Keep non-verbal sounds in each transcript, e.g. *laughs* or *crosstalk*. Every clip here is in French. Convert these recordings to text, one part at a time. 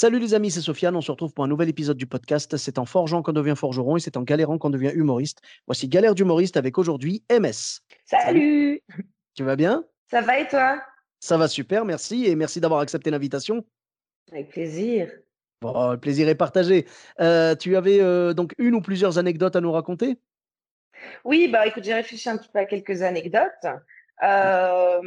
Salut les amis, c'est Sofiane. On se retrouve pour un nouvel épisode du podcast. C'est en forgeant qu'on devient forgeron et c'est en galérant qu'on devient humoriste. Voici Galère d'humoriste avec aujourd'hui MS. Salut Tu vas bien? Ça va et toi? Ça va super, merci. Et merci d'avoir accepté l'invitation. Avec plaisir. Bon, le plaisir est partagé. Euh, tu avais euh, donc une ou plusieurs anecdotes à nous raconter? Oui, bah écoute, j'ai réfléchi un petit peu à quelques anecdotes. Euh,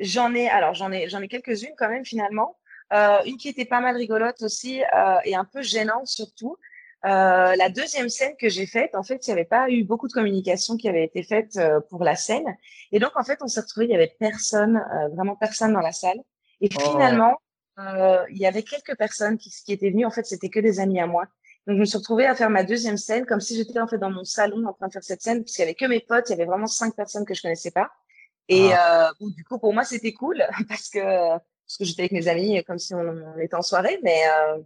j'en ai, alors j'en ai, j'en ai quelques-unes quand même finalement. Euh, une qui était pas mal rigolote aussi euh, et un peu gênante surtout. Euh, la deuxième scène que j'ai faite, en fait, il n'y avait pas eu beaucoup de communication qui avait été faite euh, pour la scène. Et donc, en fait, on s'est retrouvé, il y avait personne, euh, vraiment personne dans la salle. Et Oh. finalement, euh, il y avait quelques personnes qui, qui étaient venues. En fait, c'était que des amis à moi. Donc, je me suis retrouvée à faire ma deuxième scène comme si j'étais en fait dans mon salon en train de faire cette scène, puisqu'il y avait que mes potes, il y avait vraiment cinq personnes que je connaissais pas. Et euh, bon, du coup, pour moi, c'était cool *laughs* parce que parce que j'étais avec mes amis comme si on, on était en soirée, mais euh,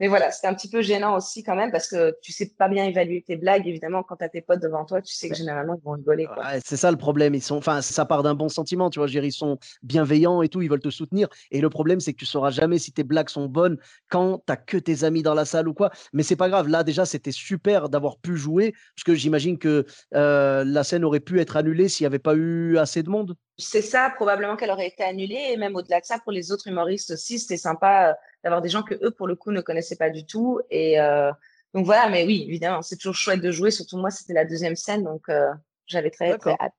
mais voilà, c'était un petit peu gênant aussi quand même parce que tu sais pas bien évaluer tes blagues. Évidemment, quand t'as tes potes devant toi, tu sais que généralement ils vont rigoler. Ouais, c'est ça le problème. Ils sont, enfin, ça part d'un bon sentiment, tu vois. je veux dire, ils sont bienveillants et tout, ils veulent te soutenir. Et le problème, c'est que tu sauras jamais si tes blagues sont bonnes quand t'as que tes amis dans la salle ou quoi. Mais c'est pas grave. Là, déjà, c'était super d'avoir pu jouer, parce que j'imagine que euh, la scène aurait pu être annulée s'il n'y avait pas eu assez de monde. C'est ça, probablement qu'elle aurait été annulée. Et même au-delà de ça, pour les autres humoristes aussi, c'était sympa euh, d'avoir des gens que eux, pour le coup, ne connaissaient pas du tout. Et euh, donc voilà, mais oui, évidemment, c'est toujours chouette de jouer. Surtout moi, c'était la deuxième scène, donc euh, j'avais très, hâte.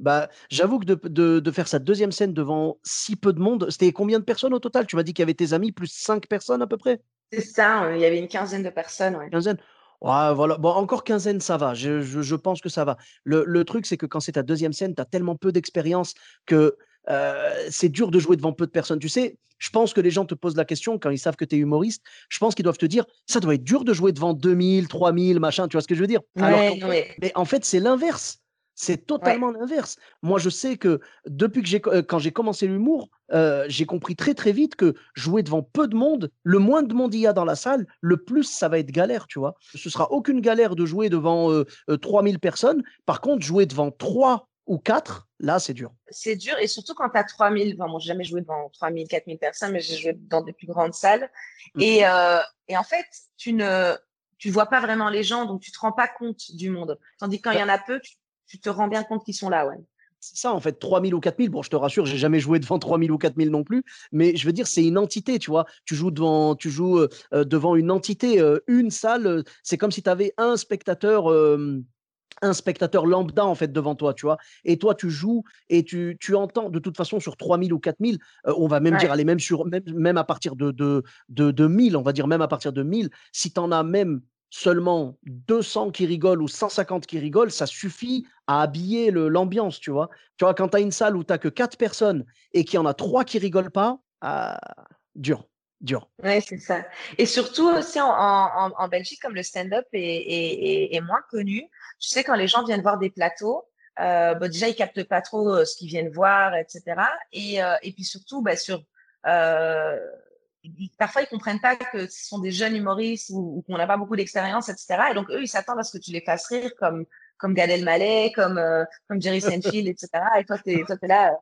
Bah, j'avoue que de, de- de faire sa deuxième scène devant si peu de monde, c'était combien de personnes au total? Tu m'as dit qu'il y avait tes amis plus cinq personnes à peu près? C'est ça, euh, il y avait une quinzaine de personnes. Ouais. Quinzaine Ouais, voilà. Bon, encore quinzaine, ça va. Je, je- je pense que ça va. Le, le truc, c'est que quand c'est ta deuxième scène, tu as tellement peu d'expérience que euh, c'est dur de jouer devant peu de personnes. Tu sais, je pense que les gens te posent la question quand ils savent que tu es humoriste. Je pense qu'ils doivent te dire, ça doit être dur de jouer devant 2000, 3000, machin. Tu vois ce que je veux dire? Ouais, ouais. mais en fait, c'est l'inverse. C'est totalement l'inverse. Moi, je sais que depuis que j'ai, euh, quand j'ai commencé l'humour, euh, j'ai compris très très vite que jouer devant peu de monde, le moins de monde il y a dans la salle, le plus ça va être galère, tu vois. Ce sera aucune galère de jouer devant euh, euh, 3000 personnes. Par contre, jouer devant 3 ou 4, là, c'est dur. C'est dur et surtout quand tu as 3000, enfin, bon, j'ai jamais joué devant 3000, 4000 personnes, mais j'ai joué dans des plus grandes salles. Mhm. Et, euh, et en fait, tu ne tu vois pas vraiment les gens, donc tu te rends pas compte du monde. Tandis que quand il y en a peu, tu, tu te rends bien compte qu'ils sont là, ouais. C'est ça, en fait, 3000 ou 4000. Bon, je te rassure, j'ai jamais joué devant 3000 ou 4000 non plus. Mais je veux dire, c'est une entité, tu vois. Tu joues devant, tu joues, euh, euh, devant une entité, euh, une salle. c'est comme si tu avais un spectateur. euh, un spectateur lambda en fait devant toi, tu vois. Et toi, tu joues et tu, tu entends de toute façon sur 3000 ou 4000, euh, on va même Ouais. dire, allez, même, sur, même, même à partir de, de, de, de 1000, on va dire même à partir de 1000, si tu en as même seulement 200 qui rigolent ou 150 qui rigolent, ça suffit à habiller le- l'ambiance, tu vois. Tu vois, quand tu as une salle où tu que 4 personnes et qu'il y en a 3 qui rigolent pas, ah, dur, dur. Ouais, c'est ça. Et surtout aussi en, Belgique, comme le stand-up est, moins connu, tu sais, quand les gens viennent voir des plateaux, euh, bon, déjà, ils captent pas trop euh, ce qu'ils viennent voir, etc. Et, euh, et puis surtout, bah, sur, parfois, ils comprennent pas que ce sont des jeunes humoristes ou, ou qu'on n'a pas beaucoup d'expérience, etc. Et donc, eux, ils s'attendent à ce que tu les fasses rire comme, comme Gad Elmaleh, comme, euh, comme Jerry *laughs* Seinfeld, etc. Et toi, t'es, toi, t'es là.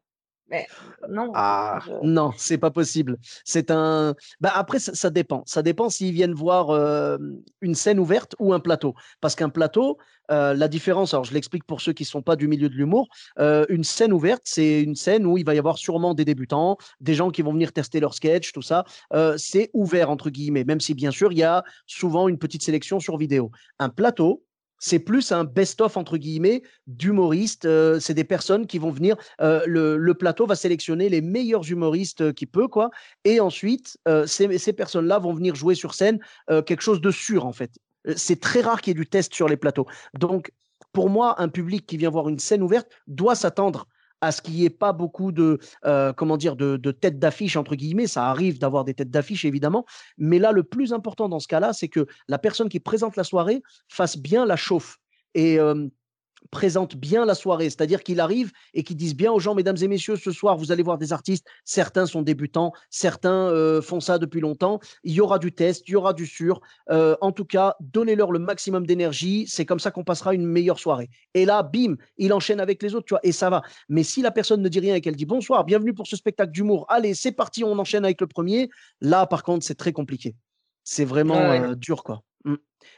Mais non. Ah je- non, c'est pas possible. C'est un. Bah après, ça, ça dépend. Ça dépend s'ils viennent voir euh, une scène ouverte ou un plateau. Parce qu'un plateau, euh, la différence. Alors, je l'explique pour ceux qui sont pas du milieu de l'humour. euh, une scène ouverte, c'est une scène où il va y avoir sûrement des débutants, des gens qui vont venir tester leur sketch, tout ça. Euh, c'est ouvert entre guillemets, même si bien sûr il y a souvent une petite sélection sur vidéo. Un plateau. C'est plus un best-of entre guillemets d'humoristes. euh, c'est des personnes qui vont venir euh, le, plateau va sélectionner les meilleurs humoristes euh, qu'il peut, quoi. Et ensuite, euh, ces, ces personnes-là vont venir jouer sur scène quelque chose de sûr, en fait. C'est très rare qu'il y ait du test sur les plateaux. Donc, pour moi, un public qui vient voir une scène ouverte doit s'attendre à ce qu'il n'y ait pas beaucoup de, euh, comment dire, de, de têtes d'affiche, entre guillemets. Ça arrive d'avoir des têtes d'affiche, évidemment. Mais là, le plus important dans ce cas-là, c'est que la personne qui présente la soirée fasse bien la chauffe. Et présente bien la soirée, c'est-à-dire qu'il arrive et qu'il dise bien aux gens, mesdames et messieurs, ce soir, vous allez voir des artistes, certains sont débutants, certains euh, font ça depuis longtemps, il y aura du test, il y aura du sûr, euh, en tout cas, donnez-leur le maximum d'énergie, c'est comme ça qu'on passera une meilleure soirée. Et là, bim, il enchaîne avec les autres, tu vois, et ça va. Mais si la personne ne dit rien et qu'elle dit bonsoir, bienvenue pour ce spectacle d'humour, allez, c'est parti, on enchaîne avec le premier, là, par contre, c'est très compliqué. C'est vraiment euh, dur, quoi. Mm.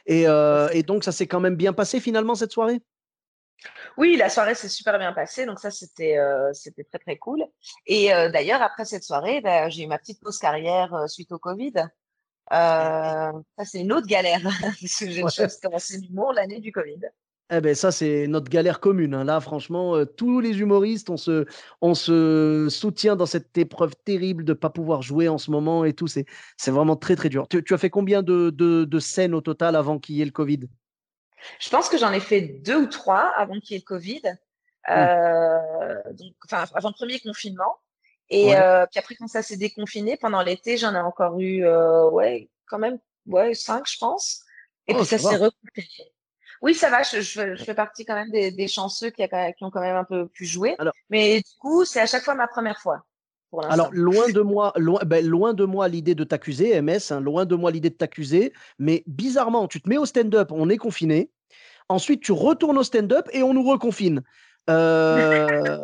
Et, et donc, ça s'est quand même bien passé finalement cette soirée? Oui, la soirée s'est super bien passée, donc ça c'était euh, c'était très très cool. Et euh, d'ailleurs après cette soirée, bah, j'ai eu ma petite pause carrière euh, suite au Covid. ça c'est une autre galère *laughs* parce que j'ai ouais. commencé l'humour l'année du Covid. Eh ben ça c'est notre galère commune. Hein. Là franchement, tous les humoristes, on se on se soutient dans cette épreuve terrible de pas pouvoir jouer en ce moment et tout. C'est c'est vraiment très très dur. Tu, as fait combien de, de, de scènes au total avant qu'il y ait le Covid? Je pense que j'en ai fait deux ou trois avant qu'il y ait le Covid. Mmh. Donc, enfin, avant le premier confinement. Et euh, puis après, quand ça s'est déconfiné, pendant l'été, j'en ai encore eu, euh, ouais, quand même, ouais, cinq, je pense. Et oh, puis ça, s'est recoupé. Oui, ça va. Je, je, fais partie quand même des, des chanceux qui, a, qui, ont quand même un peu pu jouer. Mais du coup, c'est à chaque fois ma première fois. Alors, loin de moi, loin, ben, loin de moi l'idée de t'accuser, MS, hein, loin de moi l'idée de t'accuser, mais bizarrement, tu te mets au stand-up, on est confiné, ensuite tu retournes au stand-up et on nous reconfine. Euh,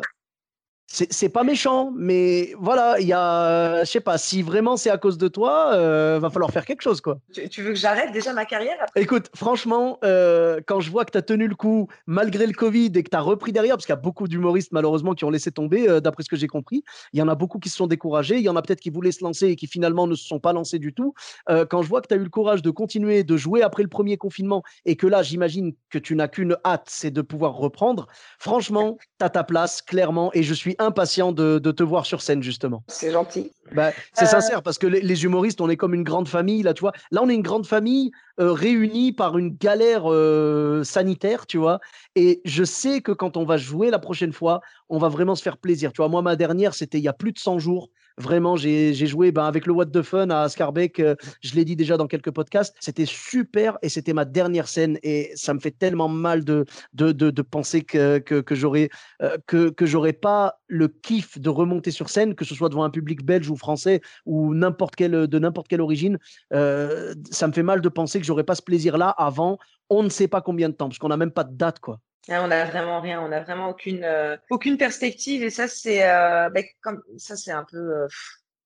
c'est pas méchant, mais voilà, il y a, je sais pas, si vraiment c'est à cause de toi, euh, va falloir faire quelque chose, quoi. Tu, veux que j'arrête déjà ma carrière Écoute, franchement, euh, quand je vois que tu as tenu le coup malgré le Covid et que tu as repris derrière, parce qu'il y a beaucoup d'humoristes malheureusement qui ont laissé tomber, euh, d'après ce que j'ai compris, il y en a beaucoup qui se sont découragés, il y en a peut-être qui voulaient se lancer et qui finalement ne se sont pas lancés du tout. Euh, quand je vois que tu as eu le courage de continuer, de jouer après le premier confinement et que là, j'imagine que tu n'as qu'une hâte, c'est de pouvoir reprendre, franchement, tu as ta place, clairement, et je suis impatient de, te voir sur scène, justement. C'est gentil. Bah, c'est euh, sincère, parce que les, humoristes, on est comme une grande famille, là, tu vois. Là, on est une grande famille euh, réunie par une galère euh, sanitaire, tu vois. Et je sais que quand on va jouer la prochaine fois, on va vraiment se faire plaisir. Tu vois, moi, ma dernière, c'était il y a plus de 100 jours. Vraiment, j'ai joué ben, avec le What the Fun à Scarbeck. Euh, je l'ai dit déjà dans quelques podcasts. C'était super et c'était ma dernière scène. Et ça me fait tellement mal de, penser que, que, j'aurais euh, que, que pas le kiff de remonter sur scène, que ce soit devant un public belge ou français ou de n'importe quelle origine. Euh, ça me fait mal de penser que j'aurais pas ce plaisir-là avant on ne sait pas combien de temps, parce qu'on n'a même pas de date, quoi. Ah, on n'a vraiment rien, on n'a vraiment aucune euh, aucune perspective et ça c'est euh, ben, comme ça c'est un peu euh,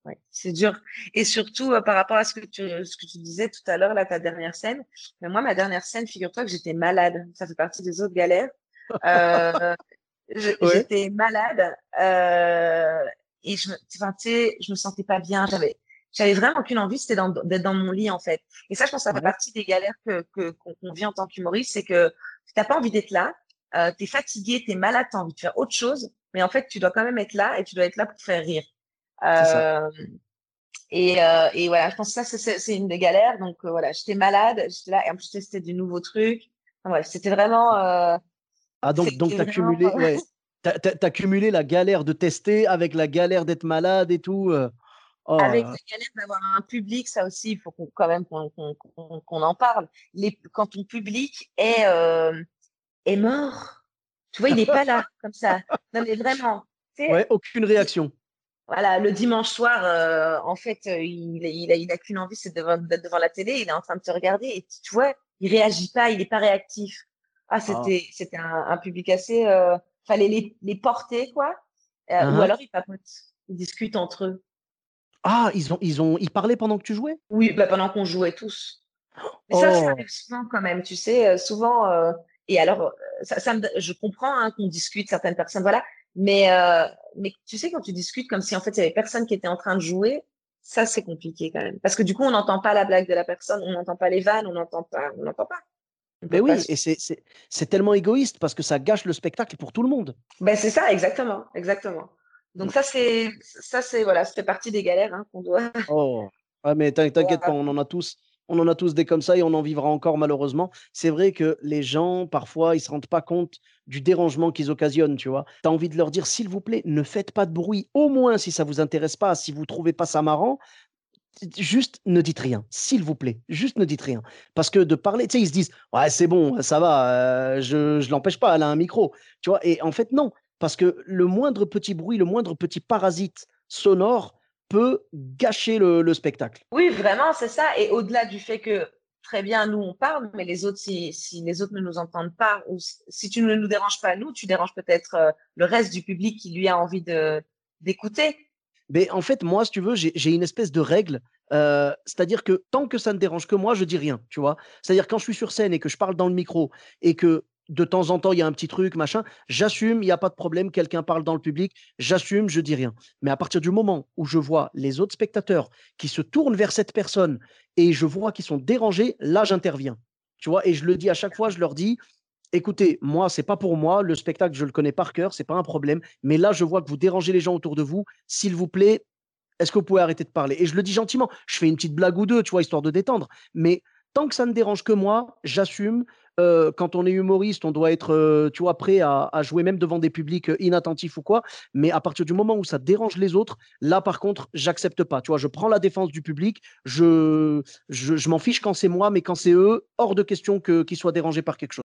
ouais, c'est dur. Et surtout par rapport à ce que tu ce que tu disais tout à l'heure là ta dernière scène mais moi ma dernière scène figure-toi que j'étais malade. Ça fait partie des autres galères. J'étais malade et je enfin tu sais je me sentais pas bien. J'avais j'avais vraiment aucune envie. C'était d'être dans mon lit en fait. Et ça je pense que ça fait partie des galères que qu'on vit en tant qu'humoriste c'est que tu n'as pas envie d'être là euh, tu es fatigué, tu es malade, tu as envie de faire autre chose, mais en fait, tu dois quand même être là et tu dois être là pour faire rire. Euh, et, euh, et, voilà, je pense que ça, c'est une des galères. Donc euh, voilà, j'étais malade, j'étais là, et en plus, c'était du nouveau truc. Enfin, c'était vraiment. Euh, ah, donc, donc tu as cumulé, ouais. as, cumulé la galère de tester avec la galère d'être malade et tout. Oh. Avec la galère d'avoir un public, ça aussi, il faut quand même qu'on en parle. Les, quand ton public est, est mort. Tu vois, il n'est pas là, comme ça. Non, mais vraiment. Ouais, aucune réaction. Voilà, le dimanche soir, euh, en fait, euh, il, il, a, il a qu'une envie, c'est d'être devant la télé, il est en train de te regarder et tu vois, il réagit pas, il n'est pas réactif. Ah, c'était, ah. c'était un, public assez, euh, fallait les, les porter, quoi. Ou uh-huh. alors ils papotent, ils discutent entre eux. Ah, ils ont, ils ont, ils parlaient pendant que tu jouais? Oui, bah, pendant qu'on jouait tous. Mais ça, ça oh. arrive souvent quand même, tu sais, souvent, et alors, euh, ça, je comprends hein, qu'on discute certaines personnes, voilà. Mais, euh, mais tu sais, quand tu discutes comme si en fait il y avait personne qui était en train de jouer, ça c'est compliqué quand même. Parce que du coup, on n'entend pas la blague de la personne, on n'entend pas les vannes, on n'entend pas, on n'entend pas. Ben oui, et c'est tellement égoïste parce que ça gâche le spectacle pour tout le monde. Ben c'est ça, exactement, exactement. Donc ça c'est, ça c'est voilà, ça fait partie des galères hein, qu'on doit. Oh, ah, mais *laughs* t'inquiète pas, on en a tous On en a tous des comme ça et on en vivra encore malheureusement. C'est vrai que les gens, parfois, ils se rendent pas compte du dérangement qu'ils occasionnent, tu vois. Tu as envie de leur dire, s'il vous plaît, ne faites pas de bruit. Au moins, si ça vous intéresse pas, si vous trouvez pas ça marrant, juste ne dites rien, s'il vous plaît. Juste ne dites rien. Parce que de parler, tu sais, ils se disent, ouais, c'est bon, ça va, euh, je ne l'empêche pas, elle a un micro. Tu vois, et en fait, non. Parce que le moindre petit bruit, le moindre petit parasite sonore peut gâcher le, spectacle. Oui, vraiment, c'est ça. Et au-delà du fait que très bien, nous, on parle, mais les autres, si, les autres ne nous entendent pas, ou si tu ne nous déranges pas, nous, tu déranges peut-être euh, le reste du public qui lui a envie d'écouter. Mais en fait, moi, si tu veux, j'ai une espèce de règle. Euh, c'est-à-dire que tant que ça ne dérange que moi, je dis rien, tu vois. C'est-à-dire quand je suis sur scène et que je parle dans le micro et que de temps en temps, il y a un petit truc, machin, j'assume, il n'y a pas de problème, quelqu'un parle dans le public, j'assume, je dis rien. Mais à partir du moment où je vois les autres spectateurs qui se tournent vers cette personne et je vois qu'ils sont dérangés, là, j'interviens. Tu vois, et je le dis à chaque fois, je leur dis, écoutez, moi, c'est pas pour moi, le spectacle, je le connais par cœur, c'est pas un problème, mais là, je vois que vous dérangez les gens autour de vous, s'il vous plaît, est-ce que vous pouvez arrêter de parler? Et je le dis gentiment, je fais une petite blague ou deux, tu vois, histoire de détendre, mais tant que ça ne dérange que moi, j'assume, euh, quand on est humoriste, on doit être, euh, tu vois, prêt à, jouer même devant des publics euh, inattentifs ou quoi. Mais à partir du moment où ça dérange les autres, là, par contre, j'accepte pas. Tu vois, je prends la défense du public. Je, je, m'en fiche quand c'est moi, mais quand c'est eux, hors de question qu'ils soient dérangés par quelque chose.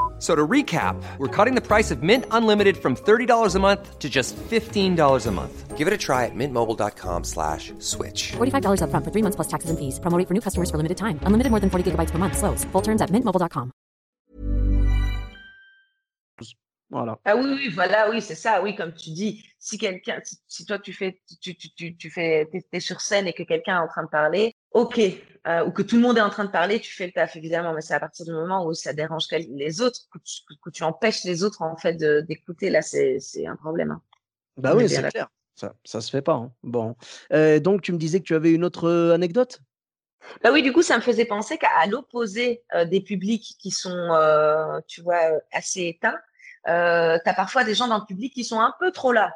So to recap, we're cutting the price of Mint Unlimited from $30 a month to just $15 a month. Give it a try at mintmobile.com slash switch. $45 up front for three months plus taxes and fees. Promoting for new customers for limited time. Unlimited more than 40 gigabytes per month. Slows. Full terms at mintmobile.com. Voilà. Ah oui, oui, voilà, oui, c'est ça. Oui, comme tu dis, si quelqu'un, si, toi tu fais, tu, tu, tu, tu fais, t'es, sur scène et que quelqu'un est en train de parler, ok, euh, ou que tout le monde est en train de parler, tu fais le taf évidemment, mais c'est à partir du moment où ça dérange les autres, que tu, que tu empêches les autres en fait d'écouter, là, c'est, un problème. Hein. Bah oui, c'est clair. Ça, ça se fait pas. Hein. Bon, euh, donc tu me disais que tu avais une autre euh, anecdote? Bah oui, du coup, ça me faisait penser qu'à l'opposé des publics qui sont, tu vois, assez éteints, tu as parfois des gens dans le public qui sont un peu trop là.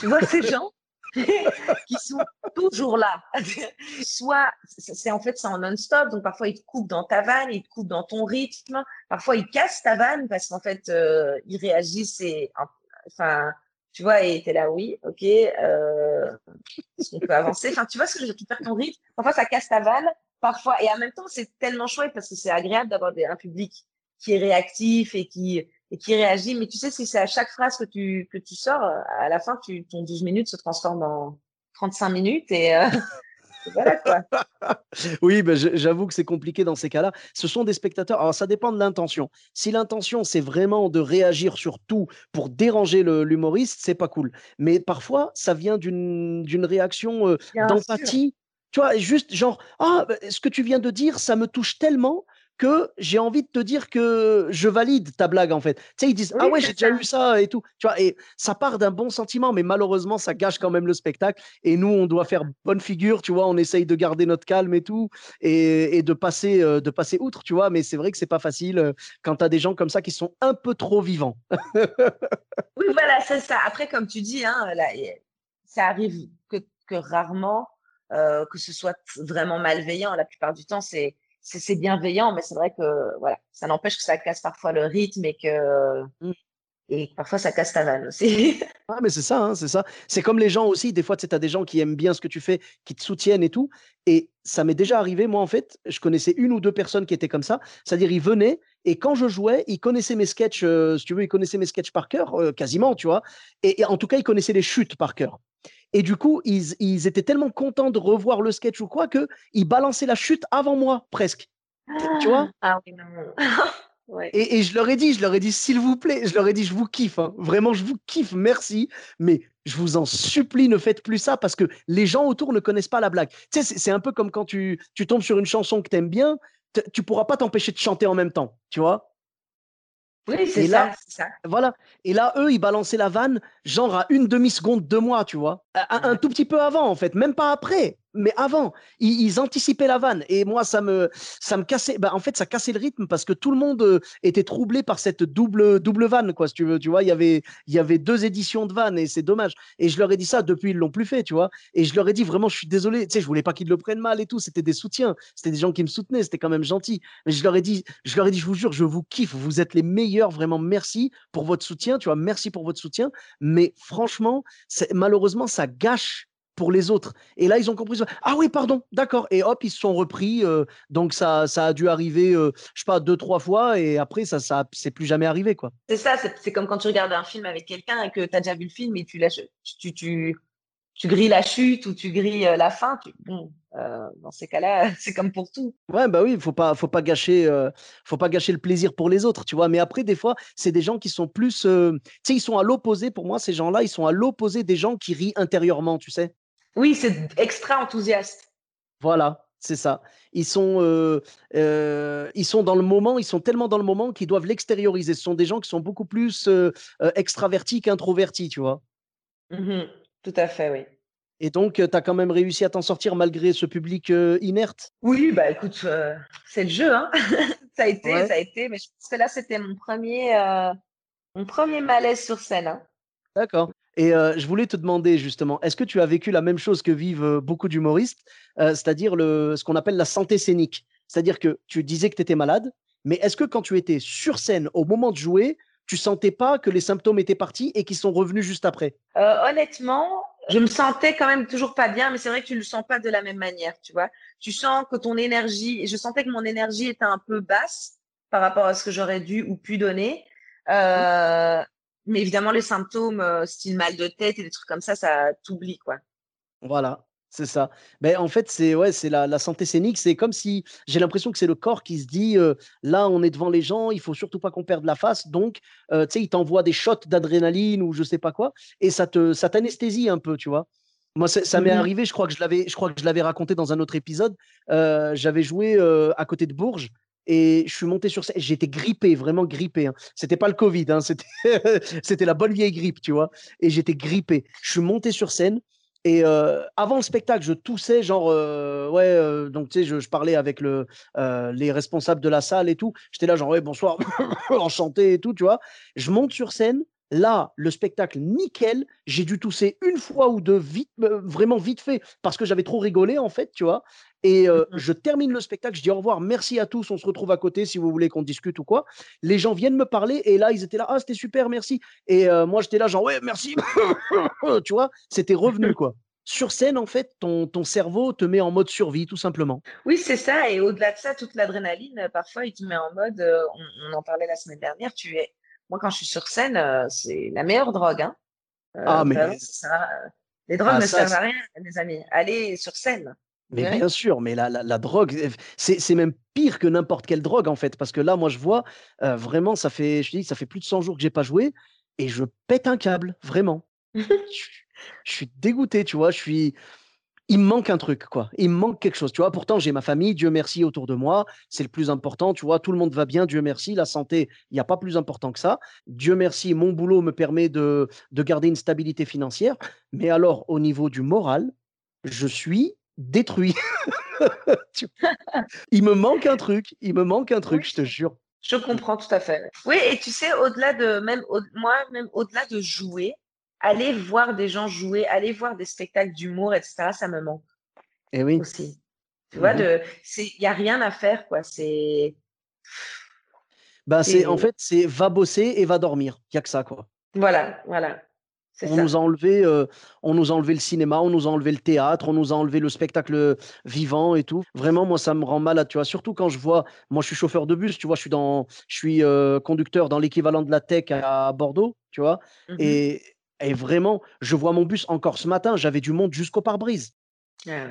Tu vois *laughs* ces gens? *laughs* qui sont toujours là. *laughs* Soit, c'est en fait, c'est en non-stop. Donc, parfois, ils te coupent dans ta vanne, ils te coupent dans ton rythme. Parfois, ils cassent ta vanne parce qu'en fait, euh, ils réagissent et, enfin, tu vois, et t'es là, oui, ok, euh, on peut avancer? Enfin, tu vois ce que je veux perds ton rythme. Parfois, ça casse ta vanne. Parfois, et en même temps, c'est tellement chouette parce que c'est agréable d'avoir un public qui est réactif et qui, et qui réagit. Mais tu sais, si c'est à chaque phrase que tu, que tu sors, à la fin, tu, ton 12 minutes se transforme en 35 minutes et, euh, *laughs* voilà quoi. oui, ben, j'avoue que c'est compliqué dans ces cas-là. Ce sont des spectateurs. Alors, ça dépend de l'intention. Si l'intention, c'est vraiment de réagir sur tout pour déranger l'humoriste, c'est pas cool. Mais parfois, ça vient d'une réaction euh, d'empathie. Tu vois, juste genre, ah, ben, ce que tu viens de dire, ça me touche tellement que j'ai envie de te dire que je valide ta blague en fait. Tu sais, ils disent ah ouais j'ai déjà eu ça et tout. Tu vois et ça part d'un bon sentiment, mais malheureusement ça gâche quand même le spectacle. Et nous on doit faire bonne figure, tu vois. On essaye de garder notre calme et tout et, de passer euh, de passer outre, tu vois. Mais c'est vrai que c'est pas facile euh, quand tu as des gens comme ça qui sont un peu trop vivants. oui voilà c'est ça. Après comme tu dis hein, ça arrive que, que rarement euh, que ce soit vraiment malveillant. La plupart du temps c'est c'est bienveillant, mais c'est vrai que voilà, ça n'empêche que ça casse parfois le rythme et que mmh. et parfois ça casse ta vanne aussi. *laughs* ah mais c'est ça, hein, c'est ça. C'est comme les gens aussi. Des fois, tu as des gens qui aiment bien ce que tu fais, qui te soutiennent et tout. Et ça m'est déjà arrivé. Moi, en fait, je connaissais une ou deux personnes qui étaient comme ça. C'est-à-dire, ils venaient et quand je jouais, ils connaissaient mes sketchs. Euh, si tu veux, ils connaissaient mes sketchs par cœur, euh, quasiment, tu vois. et, en tout cas, ils connaissaient les chutes par cœur. Et du coup, ils, étaient tellement contents de revoir le sketch ou quoi qu'ils balançaient la chute avant moi, presque. tu vois? Ah oui, non. *laughs* ouais. et, je leur ai dit, je leur ai dit, s'il vous plaît, je leur ai dit, je vous kiffe, hein. vraiment, je vous kiffe, merci, mais je vous en supplie, ne faites plus ça parce que les gens autour ne connaissent pas la blague. Tu sais, c'est un peu comme quand tu, tu tombes sur une chanson que tu aimes bien, tu pourras pas t'empêcher de chanter en même temps, tu vois? Oui, c'est ça, ça, Voilà. Et là, eux, ils balançaient la vanne, genre à une demi-seconde de moi, tu vois. un, tout petit peu avant, en fait, même pas après mais avant, ils, anticipaient la vanne. Et moi, ça me, ça me cassait. Bah, en fait, ça cassait le rythme parce que tout le monde euh, était troublé par cette double, double vanne, quoi, si tu veux. Tu vois, il y avait, il y avait deux éditions de vanne et c'est dommage. Et je leur ai dit ça depuis, ils l'ont plus fait, tu vois. Et je leur ai dit vraiment, je suis désolé. Tu sais, je voulais pas qu'ils le prennent mal et tout. C'était des soutiens. C'était des gens qui me soutenaient. C'était quand même gentil. Mais je leur ai dit, je leur ai dit, je vous jure, je vous kiffe. Vous êtes les meilleurs. Vraiment, merci pour votre soutien. Tu vois, merci pour votre soutien. Mais franchement, malheureusement, ça gâche pour les autres. Et là, ils ont compris. Ah oui, pardon, d'accord. Et hop, ils se sont repris. Euh, donc ça, ça a dû arriver, euh, je sais pas, deux, trois fois. Et après, ça, ça c'est plus jamais arrivé, quoi. C'est ça. C'est comme quand tu regardes un film avec quelqu'un et que tu as déjà vu le film et tu lâches, tu, tu, tu grilles la chute ou tu grilles euh, la fin. bon, dans ces cas-là, *laughs* c'est comme pour tout. Ouais, bah oui, faut pas, faut pas gâcher, faut pas gâcher le plaisir pour les autres, tu vois. Mais après, des fois, c'est des gens qui sont plus, tu sais, ils sont à l'opposé. Pour moi, ces gens-là, ils sont à l'opposé des gens qui rient intérieurement, tu sais. Oui, c'est extra enthousiaste. Voilà, c'est ça. Ils sont, euh, euh, ils sont dans le moment, ils sont tellement dans le moment qu'ils doivent l'extérioriser. Ce sont des gens qui sont beaucoup plus euh, extravertis qu'introvertis, tu vois. Mmh tout à fait, oui. Et donc, tu as quand même réussi à t'en sortir malgré ce public inerte? Oui, bah écoute, c'est le jeu. Hein *laughs* ça a été, ça a été. Mais je pense que là, c'était mon premier, mon premier malaise sur scène. Hein. D'accord. Et je voulais te demander justement, est-ce que tu as vécu la même chose que vivent beaucoup d'humoristes, c'est-à-dire ce qu'on appelle la santé scénique? C'est-à-dire que tu disais que tu étais malade, mais est-ce que quand tu étais sur scène au moment de jouer, tu sentais pas que les symptômes étaient partis et qu'ils sont revenus juste après? Honnêtement, je me sentais quand même toujours pas bien, mais c'est vrai que tu ne le sens pas de la même manière, tu vois? Tu sens que ton énergie, je sentais que mon énergie était un peu basse par rapport à ce que j'aurais dû ou pu donner. Mmh. Euh, mais évidemment, les symptômes, euh, style mal de tête et des trucs comme ça, ça t'oublie, quoi. Voilà, c'est ça. Ben, en fait, c'est ouais, c'est la, la, santé scénique. C'est comme si j'ai l'impression que c'est le corps qui se dit euh, là, on est devant les gens, il faut surtout pas qu'on perde la face. Donc, euh, tu sais, il t'envoie des shots d'adrénaline ou je sais pas quoi, et ça te ça t'anesthésie un peu, tu vois. Moi, ça m'est mmh arrivé. Je crois que je l'avais, je crois que je l'avais raconté dans un autre épisode. J'avais joué à côté de Bourges et je suis monté sur scène. J'étais grippé, vraiment grippé. Hein. C'était pas le Covid, hein, *laughs* c'était la bonne vieille grippe, tu vois. Et j'étais grippé. Je suis monté sur scène. Et avant le spectacle, je toussais, genre, ouais, donc tu sais, je, je, parlais avec le, les responsables de la salle et tout. J'étais là, genre, ouais, bonsoir, *laughs* enchanté et tout, tu vois. Je monte sur scène, Là, le spectacle, nickel. J'ai dû tousser une fois ou deux, vite, euh, vraiment vite fait, parce que j'avais trop rigolé, en fait, tu vois. Et euh, je termine le spectacle, je dis au revoir, merci à tous, on se retrouve à côté si vous voulez qu'on discute ou quoi. Les gens viennent me parler et là, ils étaient là, ah, c'était super, merci. Et euh, moi, j'étais là, genre, ouais, merci. *laughs* tu vois, c'était revenu, quoi. Sur scène, en fait, ton, ton cerveau te met en mode survie, tout simplement. Oui, c'est ça. Et au-delà de ça, toute l'adrénaline, parfois, il te met en mode, on, on en parlait la semaine dernière, tu es moi, quand je suis sur scène, euh, c'est la meilleure drogue. Hein. Euh, ah, mais. Les drogues ah, ne servent à rien, les amis. Allez sur scène. Mais bien sûr, mais la, la, drogue, c'est même pire que n'importe quelle drogue, en fait. Parce que là, moi, je vois, euh, vraiment, ça fait, je dis, ça fait plus de 100 jours que j'ai pas joué et je pète un câble, vraiment. *laughs* je, je, suis dégoûté, tu vois. Je suis il me manque un truc, quoi. Il me manque quelque chose, tu vois. Pourtant, j'ai ma famille, Dieu merci, autour de moi. C'est le plus important, tu vois. Tout le monde va bien, Dieu merci. La santé, il n'y a pas plus important que ça. Dieu merci, mon boulot me permet de, de garder une stabilité financière. Mais alors, au niveau du moral, je suis détruit. *laughs* il me manque un truc, il me manque un truc, je te jure. Je comprends tout à fait. Oui, et tu sais, au-delà de même, moi, même au-delà de jouer, aller voir des gens jouer, aller voir des spectacles d'humour, etc., ça me manque. Et eh oui. Aussi. Tu vois, mmh il n'y a rien à faire, quoi. C'est. Bah, c'est en fait, c'est va bosser et va dormir. Il n'y a que ça, quoi. Voilà, voilà. On nous, a enlevé, euh, on nous a enlevé le cinéma, on nous a enlevé le théâtre, on nous a enlevé le spectacle vivant et tout. Vraiment, moi, ça me rend malade, tu vois. Surtout quand je vois, moi, je suis chauffeur de bus, tu vois, je suis, dans, je suis euh, conducteur dans l'équivalent de la tech à Bordeaux, tu vois. Mmh et, et vraiment, je vois mon bus encore ce matin, j'avais du monde jusqu'au pare-brise. Ah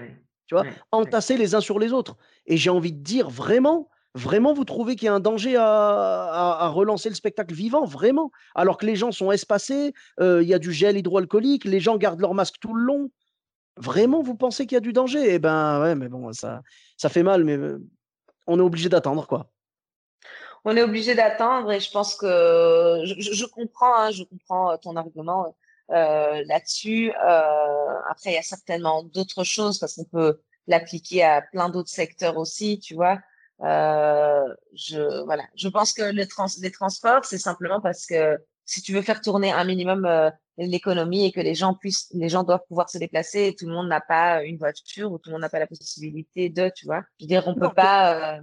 tu vois, entassés les uns sur les autres. Et j'ai envie de dire, vraiment, vraiment, vous trouvez qu'il y a un danger à, relancer le spectacle vivant? Vraiment? Alors que les gens sont espacés, euh, il y a du gel hydroalcoolique, les gens gardent leur masque tout le long. Vraiment, vous pensez qu'il y a du danger? Eh ben, ouais, mais bon, ça, ça fait mal, mais euh, on est obligé d'attendre, quoi. On est obligé d'attendre et je pense que je, je comprends, hein, je comprends ton argument euh, là-dessus. Euh, après, il y a certainement d'autres choses parce qu'on peut l'appliquer à plein d'autres secteurs aussi, tu vois. Euh, je voilà, je pense que le trans les transports, c'est simplement parce que si tu veux faire tourner un minimum euh, l'économie et que les gens puissent, les gens doivent pouvoir se déplacer, et tout le monde n'a pas une voiture ou tout le monde n'a pas la possibilité de, tu vois. Je veux dire, on peut pas, euh,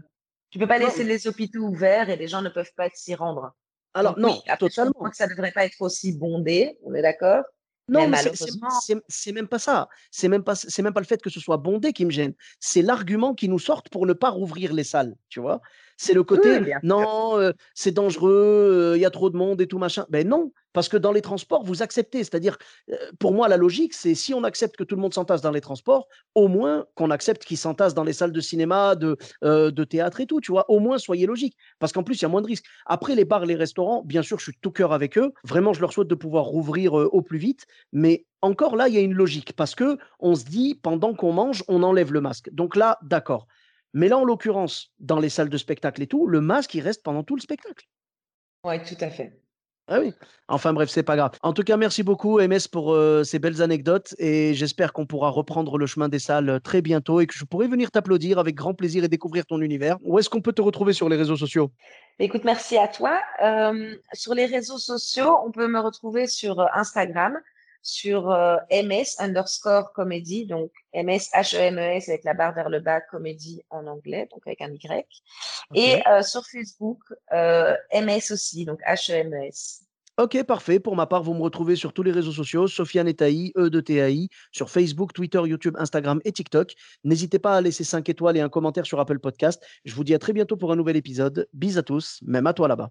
tu peux pas laisser les hôpitaux ouverts et les gens ne peuvent pas s'y rendre. Alors non, totalement. Je crois que ça devrait pas être aussi bondé, on est d'accord. Non, mais, c'est même pas ça. C'est même pas, c'est même pas le fait que ce soit bondé qui me gêne. C'est l'argument qui nous sort pour ne pas rouvrir les salles, tu vois. C'est le côté non, euh, c'est dangereux, il y a trop de monde et tout machin. Ben non, parce que dans les transports, vous acceptez. C'est-à-dire, euh, pour moi, la logique, c'est si on accepte que tout le monde s'entasse dans les transports, au moins qu'on accepte qu'ils s'entassent dans les salles de cinéma, de, euh, de théâtre et tout, tu vois. Au moins, soyez logique. Parce qu'en plus, il y a moins de risques. Après, les bars, les restaurants, bien sûr, je suis tout cœur avec eux. Vraiment, je leur souhaite de pouvoir rouvrir au plus vite. Mais encore là, il y a une logique. Parce que on se dit, pendant qu'on mange, on enlève le masque. Donc là, d'accord. Mais là, en l'occurrence, dans les salles de spectacle et tout, le masque, il reste pendant tout le spectacle. Oui, tout à fait. Ah oui. Enfin bref, c'est pas grave. En tout cas, merci beaucoup MS pour euh, ces belles anecdotes et j'espère qu'on pourra reprendre le chemin des salles euh, très bientôt et que je pourrai venir t'applaudir avec grand plaisir et découvrir ton univers. Où est-ce qu'on peut te retrouver sur les réseaux sociaux? Écoute, merci à toi. Euh, sur les réseaux sociaux, on peut me retrouver sur Instagram sur euh, MS underscore comédie, donc MS H-E-M-E-S avec la barre vers le bas, comédie en anglais, donc avec un Y. Et euh, sur Facebook, euh, MS aussi, donc H-E-M-E-S. Ok, parfait. Pour ma part, vous me retrouvez sur tous les réseaux sociaux, Sofiane Etaï, E de TAI, sur Facebook, Twitter, YouTube, Instagram et TikTok. N'hésitez pas à laisser 5 étoiles et un commentaire sur Apple Podcast. Je vous dis à très bientôt pour un nouvel épisode. Bis à tous, même à toi là-bas.